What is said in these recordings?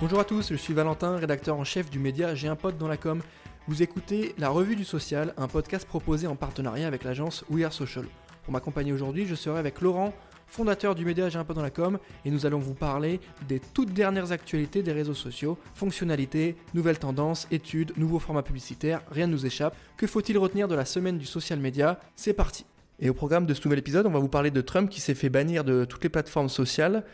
Bonjour à tous, je suis Valentin, rédacteur en chef du média J'ai un pote dans la com. Vous écoutez La Revue du Social, un podcast proposé en partenariat avec l'agence We Are Social. Pour m'accompagner aujourd'hui, je serai avec Laurent, fondateur du média J'ai un pote dans la com, et nous allons vous parler des toutes dernières actualités des réseaux sociaux, fonctionnalités, nouvelles tendances, études, nouveaux formats publicitaires, rien ne nous échappe. Que faut-il retenir de la semaine du social media C'est parti Et au programme de ce nouvel épisode, on va vous parler de Trump qui s'est fait bannir de toutes les plateformes sociales,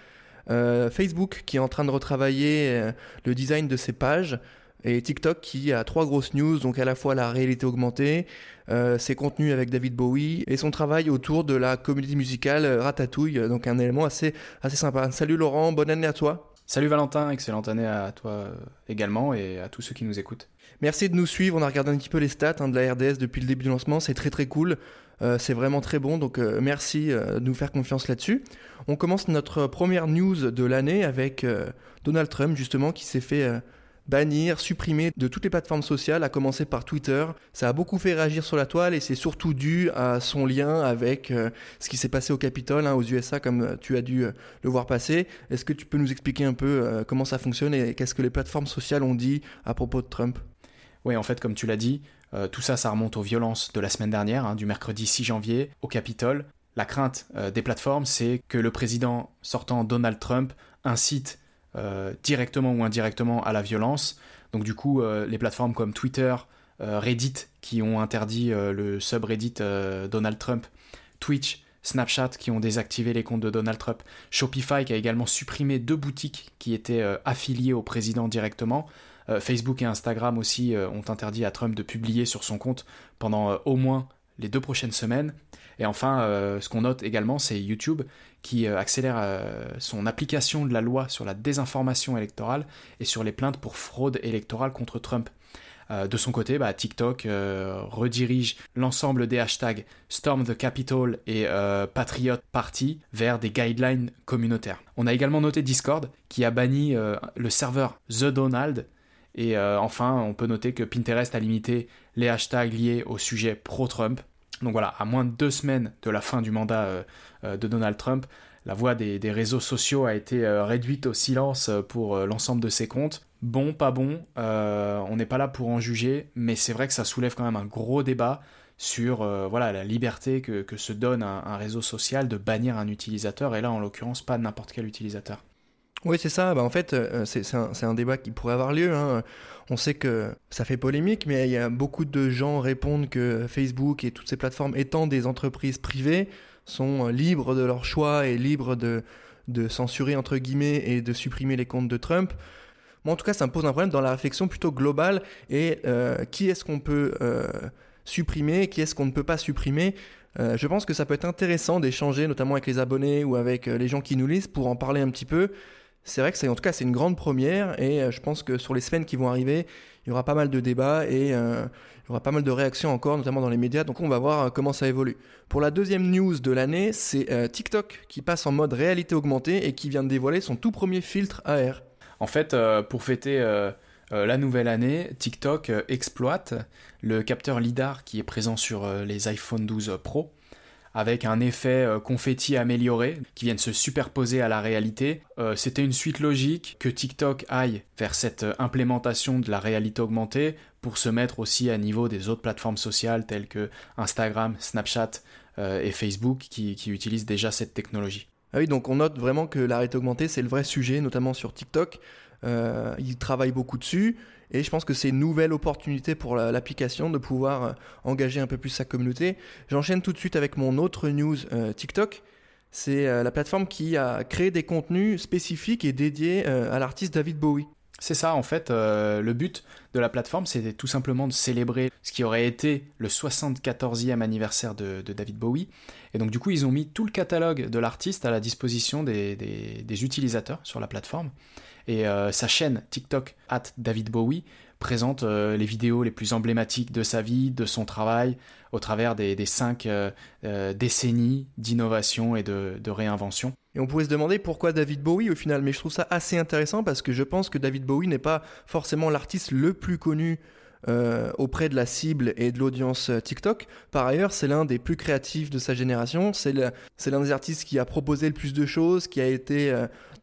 euh, Facebook qui est en train de retravailler euh, le design de ses pages et TikTok qui a trois grosses news, donc à la fois la réalité augmentée, euh, ses contenus avec David Bowie et son travail autour de la comédie musicale Ratatouille, donc un élément assez, assez sympa. Salut Laurent, bonne année à toi. Salut Valentin, excellente année à toi également et à tous ceux qui nous écoutent. Merci de nous suivre, on a regardé un petit peu les stats hein, de la RDS depuis le début du lancement, c'est très très cool. Euh, c'est vraiment très bon, donc euh, merci euh, de nous faire confiance là-dessus. On commence notre première news de l'année avec Donald Trump, justement, qui s'est fait bannir, supprimer de toutes les plateformes sociales, à commencer par Twitter. Ça a beaucoup fait réagir sur la toile et c'est surtout dû à son lien avec ce qui s'est passé au Capitole, hein, aux USA, comme tu as dû le voir passer. Est-ce que tu peux nous expliquer un peu comment ça fonctionne et qu'est-ce que les plateformes sociales ont dit à propos de Trump? Oui, en fait, comme tu l'as dit, euh, tout ça, ça remonte aux violences de la semaine dernière, hein, du mercredi 6 janvier, au Capitole. La crainte euh, des plateformes, c'est que le président sortant Donald Trump incite euh, directement ou indirectement à la violence. Donc du coup, les plateformes comme Twitter, Reddit, qui ont interdit le subreddit Donald Trump, Twitch, Snapchat qui ont désactivé les comptes de Donald Trump, Shopify qui a également supprimé deux boutiques qui étaient affiliées au président directement, Facebook et Instagram aussi euh, ont interdit à Trump de publier sur son compte pendant euh, au moins les deux prochaines semaines. Et enfin, ce qu'on note également, c'est YouTube qui accélère son application de la loi sur la désinformation électorale et sur les plaintes pour fraude électorale contre Trump. de son côté, bah, TikTok redirige l'ensemble des hashtags Storm et Patriot Party vers des guidelines communautaires. On a également noté Discord qui a banni le serveur The Donald et euh, enfin, on peut noter que Pinterest a limité les hashtags liés au sujet pro-Trump. Donc voilà, à moins de deux semaines de la fin du mandat euh, euh, de Donald Trump, la voix des, réseaux sociaux a été réduite au silence pour l'ensemble de ses comptes. Bon, pas bon, on n'est pas là pour en juger, mais c'est vrai que ça soulève quand même un gros débat sur voilà, la liberté que, se donne un, réseau social de bannir un utilisateur, et là en l'occurrence pas n'importe quel utilisateur. Oui, c'est ça. Bah, en fait, euh, c'est un, un, débat qui pourrait avoir lieu. Hein. On sait que ça fait polémique, mais il y a beaucoup de gens répondent que Facebook et toutes ces plateformes étant des entreprises privées sont libres de leur choix et libres de, de censurer entre guillemets et de supprimer les comptes de Trump. Moi, en tout cas, ça me pose un problème dans la réflexion plutôt globale et euh, qui est-ce qu'on peut euh, supprimer, qui est-ce qu'on ne peut pas supprimer? je pense que ça peut être intéressant d'échanger, notamment avec les abonnés ou avec les gens qui nous lisent, pour en parler un petit peu c'est vrai que c'est en tout cas c'est une grande première et euh, je pense que sur les semaines qui vont arriver, il y aura pas mal de débats et euh, il y aura pas mal de réactions encore, notamment dans les médias. Donc on va voir euh, comment ça évolue. Pour la deuxième news de l'année, c'est TikTok qui passe en mode réalité augmentée et qui vient de dévoiler son tout premier filtre AR. En fait, pour fêter la nouvelle année, TikTok exploite le capteur LIDAR qui est présent sur les iPhone 12 Pro avec un effet euh, confetti amélioré qui viennent se superposer à la réalité. Euh, c'était une suite logique que TikTok aille vers cette euh, implémentation de la réalité augmentée pour se mettre aussi à niveau des autres plateformes sociales telles que Instagram, Snapchat et Facebook qui, qui utilisent déjà cette technologie. Ah oui, donc on note vraiment que la réalité augmentée, c'est le vrai sujet, notamment sur TikTok. Euh, ils travaillent beaucoup dessus. Et je pense que c'est une nouvelle opportunité pour l'application de pouvoir euh, engager un peu plus sa communauté. J'enchaîne tout de suite avec mon autre news euh, TikTok. C'est la plateforme qui a créé des contenus spécifiques et dédiés à l'artiste David Bowie. C'est ça, en fait, le but de la plateforme, c'était tout simplement de célébrer ce qui aurait été le 74e anniversaire de, David Bowie. Et donc, du coup, ils ont mis tout le catalogue de l'artiste à la disposition des utilisateurs sur la plateforme. Et euh, sa chaîne TikTok, at David Bowie, présente euh, les vidéos les plus emblématiques de sa vie, de son travail, au travers des, cinq euh, décennies d'innovation et de, réinvention. Et on pourrait se demander pourquoi David Bowie au final, mais je trouve ça assez intéressant parce que je pense que David Bowie n'est pas forcément l'artiste le plus connu auprès de la cible et de l'audience TikTok. Par ailleurs, c'est l'un des plus créatifs de sa génération. C'est l'un des artistes qui a proposé le plus de choses, qui a été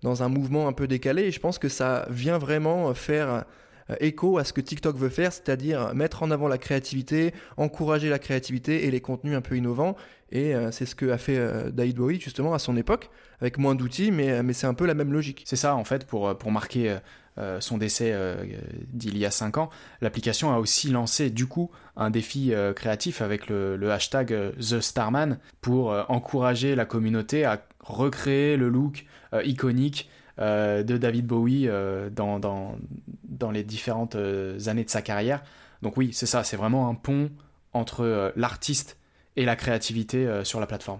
dans un mouvement un peu décalé. Et je pense que ça vient vraiment faire euh, écho à ce que TikTok veut faire, c'est-à-dire mettre en avant la créativité, encourager la créativité et les contenus un peu innovants. Et euh, c'est ce que a fait euh, David Bowie justement à son époque, avec moins d'outils, mais, mais c'est un peu la même logique. C'est ça en fait, pour, pour marquer son décès d'il y a 5 ans, l'application a aussi lancé du coup un défi créatif avec le, le hashtag The Starman pour encourager la communauté à recréer le look iconique euh, de David Bowie euh, dans, dans, dans, les différentes euh, années de sa carrière. Donc oui, c'est ça, c'est vraiment un pont entre l'artiste et la créativité sur la plateforme.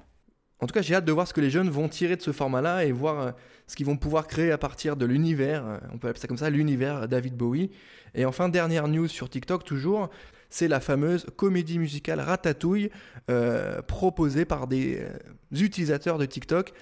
En tout cas, j'ai hâte de voir ce que les jeunes vont tirer de ce format-là et voir ce qu'ils vont pouvoir créer à partir de l'univers, on peut appeler ça comme ça, l'univers David Bowie. Et enfin, dernière news sur TikTok toujours, c'est la fameuse comédie musicale Ratatouille proposée par des utilisateurs de TikTok.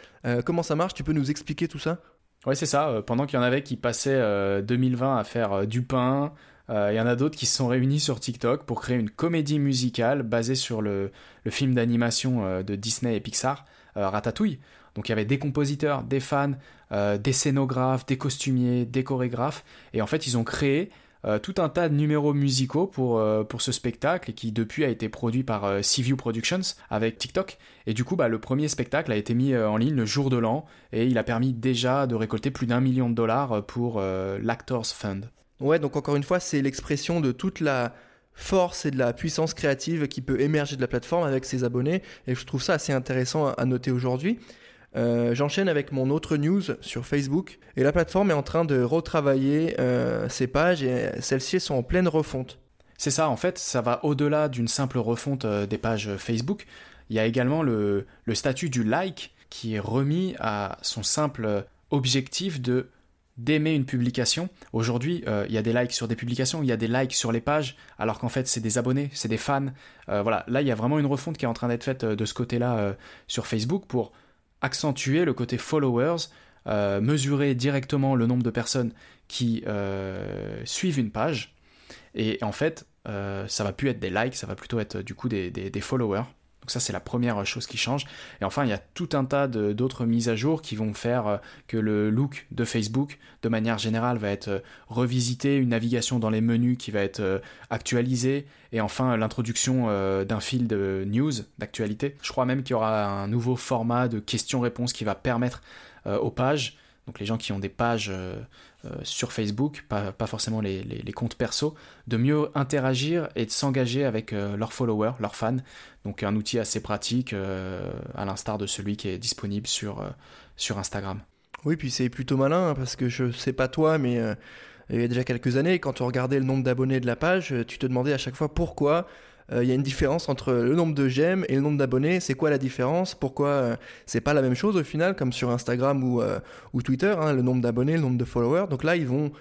comment ça marche? Tu peux nous expliquer tout ça? Ouais, c'est ça. Euh, pendant qu'il y en avait qui passaient 2020 euh, à faire euh, du pain, il y en a d'autres qui se sont réunis sur TikTok pour créer une comédie musicale basée sur le, film d'animation de Disney et Pixar, Ratatouille. Donc il y avait des compositeurs, des fans, des scénographes, des costumiers, des chorégraphes. Et en fait, ils ont créé euh, tout un tas de numéros musicaux pour, euh, pour ce spectacle qui depuis a été produit par euh, Seaview Productions avec TikTok. Et du coup, bah, le premier spectacle a été mis en ligne le jour de l'an et il a permis déjà de récolter plus d'un million de dollars pour l'Actors Fund. Ouais, donc encore une fois, c'est l'expression de toute la force et de la puissance créative qui peut émerger de la plateforme avec ses abonnés. Et je trouve ça assez intéressant à noter aujourd'hui. Euh, j'enchaîne avec mon autre news sur Facebook. Et la plateforme est en train de retravailler euh, ses pages et celles-ci sont en pleine refonte. C'est ça, en fait, ça va au-delà d'une simple refonte euh, des pages Facebook. Il y a également le, statut du like qui est remis à son simple objectif de d'aimer une publication. Aujourd'hui, il y a des likes sur des publications, il y a des likes sur les pages, alors qu'en fait, c'est des abonnés, c'est des fans. voilà, là, il y a vraiment une refonte qui est en train d'être faite de ce côté-là sur Facebook pour accentuer le côté followers, euh, mesurer directement le nombre de personnes qui euh, suivent une page. Et en fait, euh, ça va plus être des likes, ça va plutôt être du coup des followers. Donc ça c'est la première chose qui change. Et enfin il y a tout un tas d'autres mises à jour qui vont faire euh, que le look de Facebook de manière générale va être euh, revisité, une navigation dans les menus qui va être euh, actualisée et enfin l'introduction d'un fil de news, d'actualité. Je crois même qu'il y aura un nouveau format de questions-réponses qui va permettre aux pages donc les gens qui ont des pages euh, euh, sur Facebook, pas, forcément les, comptes perso, de mieux interagir et de s'engager avec euh, leurs followers, leurs fans. Donc un outil assez pratique, à l'instar de celui qui est disponible sur, sur Instagram. Oui, puis c'est plutôt malin, hein, parce que je sais pas toi, mais il y a déjà quelques années, quand on regardait le nombre d'abonnés de la page, tu te demandais à chaque fois pourquoi euh, il y a une différence entre le nombre de j'aime et le nombre d'abonnés. C'est quoi la différence? Pourquoi euh, c'est pas la même chose au final, comme sur Instagram ou, euh, Twitter, hein, le nombre d'abonnés, le nombre de followers? Donc là, ils vont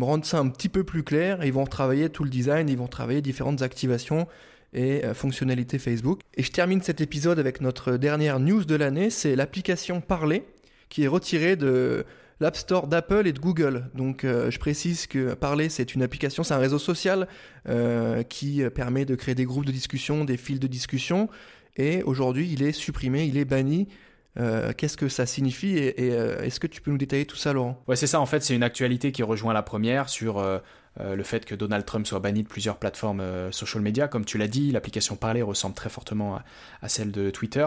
rendre ça un petit peu plus clair. Ils vont travailler tout le design, ils vont travailler différentes activations et fonctionnalités Facebook. Et je termine cet épisode avec notre dernière news de l'année, c'est l'application Parler qui est retirée de l'App Store d'Apple et de Google. Donc euh, je précise que Parler, c'est une application, c'est un réseau social euh, qui permet de créer des groupes de discussion, des fils de discussion. Et aujourd'hui, il est supprimé, il est banni. Euh, qu'est-ce que ça signifie et, est-ce que tu peux nous détailler tout ça, Laurent? Ouais, c'est ça. En fait, c'est une actualité qui rejoint la première sur le fait que Donald Trump soit banni de plusieurs plateformes social media. Comme tu l'as dit, l'application Parler ressemble très fortement à, celle de Twitter.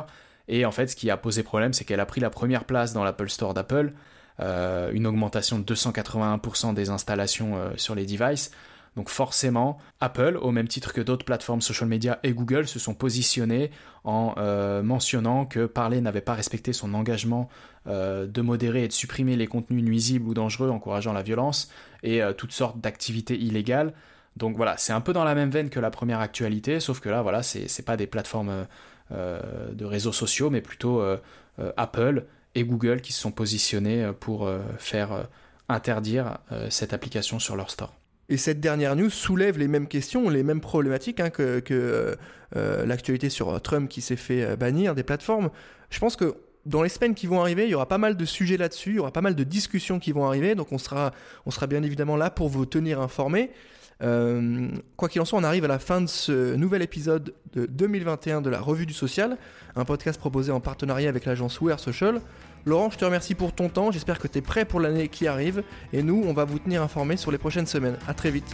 Et en fait, ce qui a posé problème, c'est qu'elle a pris la première place dans l'Apple Store d'Apple. Euh, une augmentation de 281% des installations euh, sur les devices. Donc forcément, Apple, au même titre que d'autres plateformes social media et Google, se sont positionnés en euh, mentionnant que Parler n'avait pas respecté son engagement de modérer et de supprimer les contenus nuisibles ou dangereux encourageant la violence et toutes sortes d'activités illégales. Donc voilà, c'est un peu dans la même veine que la première actualité, sauf que là, voilà, c'est pas des plateformes de réseaux sociaux, mais plutôt Apple et Google qui se sont positionnés euh, pour euh, faire euh, interdire cette application sur leur store. Et cette dernière news soulève les mêmes questions, les mêmes problématiques hein, que, l'actualité sur Trump qui s'est fait bannir des plateformes. Je pense que dans les semaines qui vont arriver, il y aura pas mal de sujets là-dessus, il y aura pas mal de discussions qui vont arriver, donc on sera, on sera bien évidemment là pour vous tenir informés. Quoi qu'il en soit, on arrive à la fin de ce nouvel épisode de 2021 de la Revue du Social, un podcast proposé en partenariat avec l'agence Wear Social. Laurent, je te remercie pour ton temps, j'espère que tu es prêt pour l'année qui arrive, et nous, on va vous tenir informés sur les prochaines semaines. A très vite.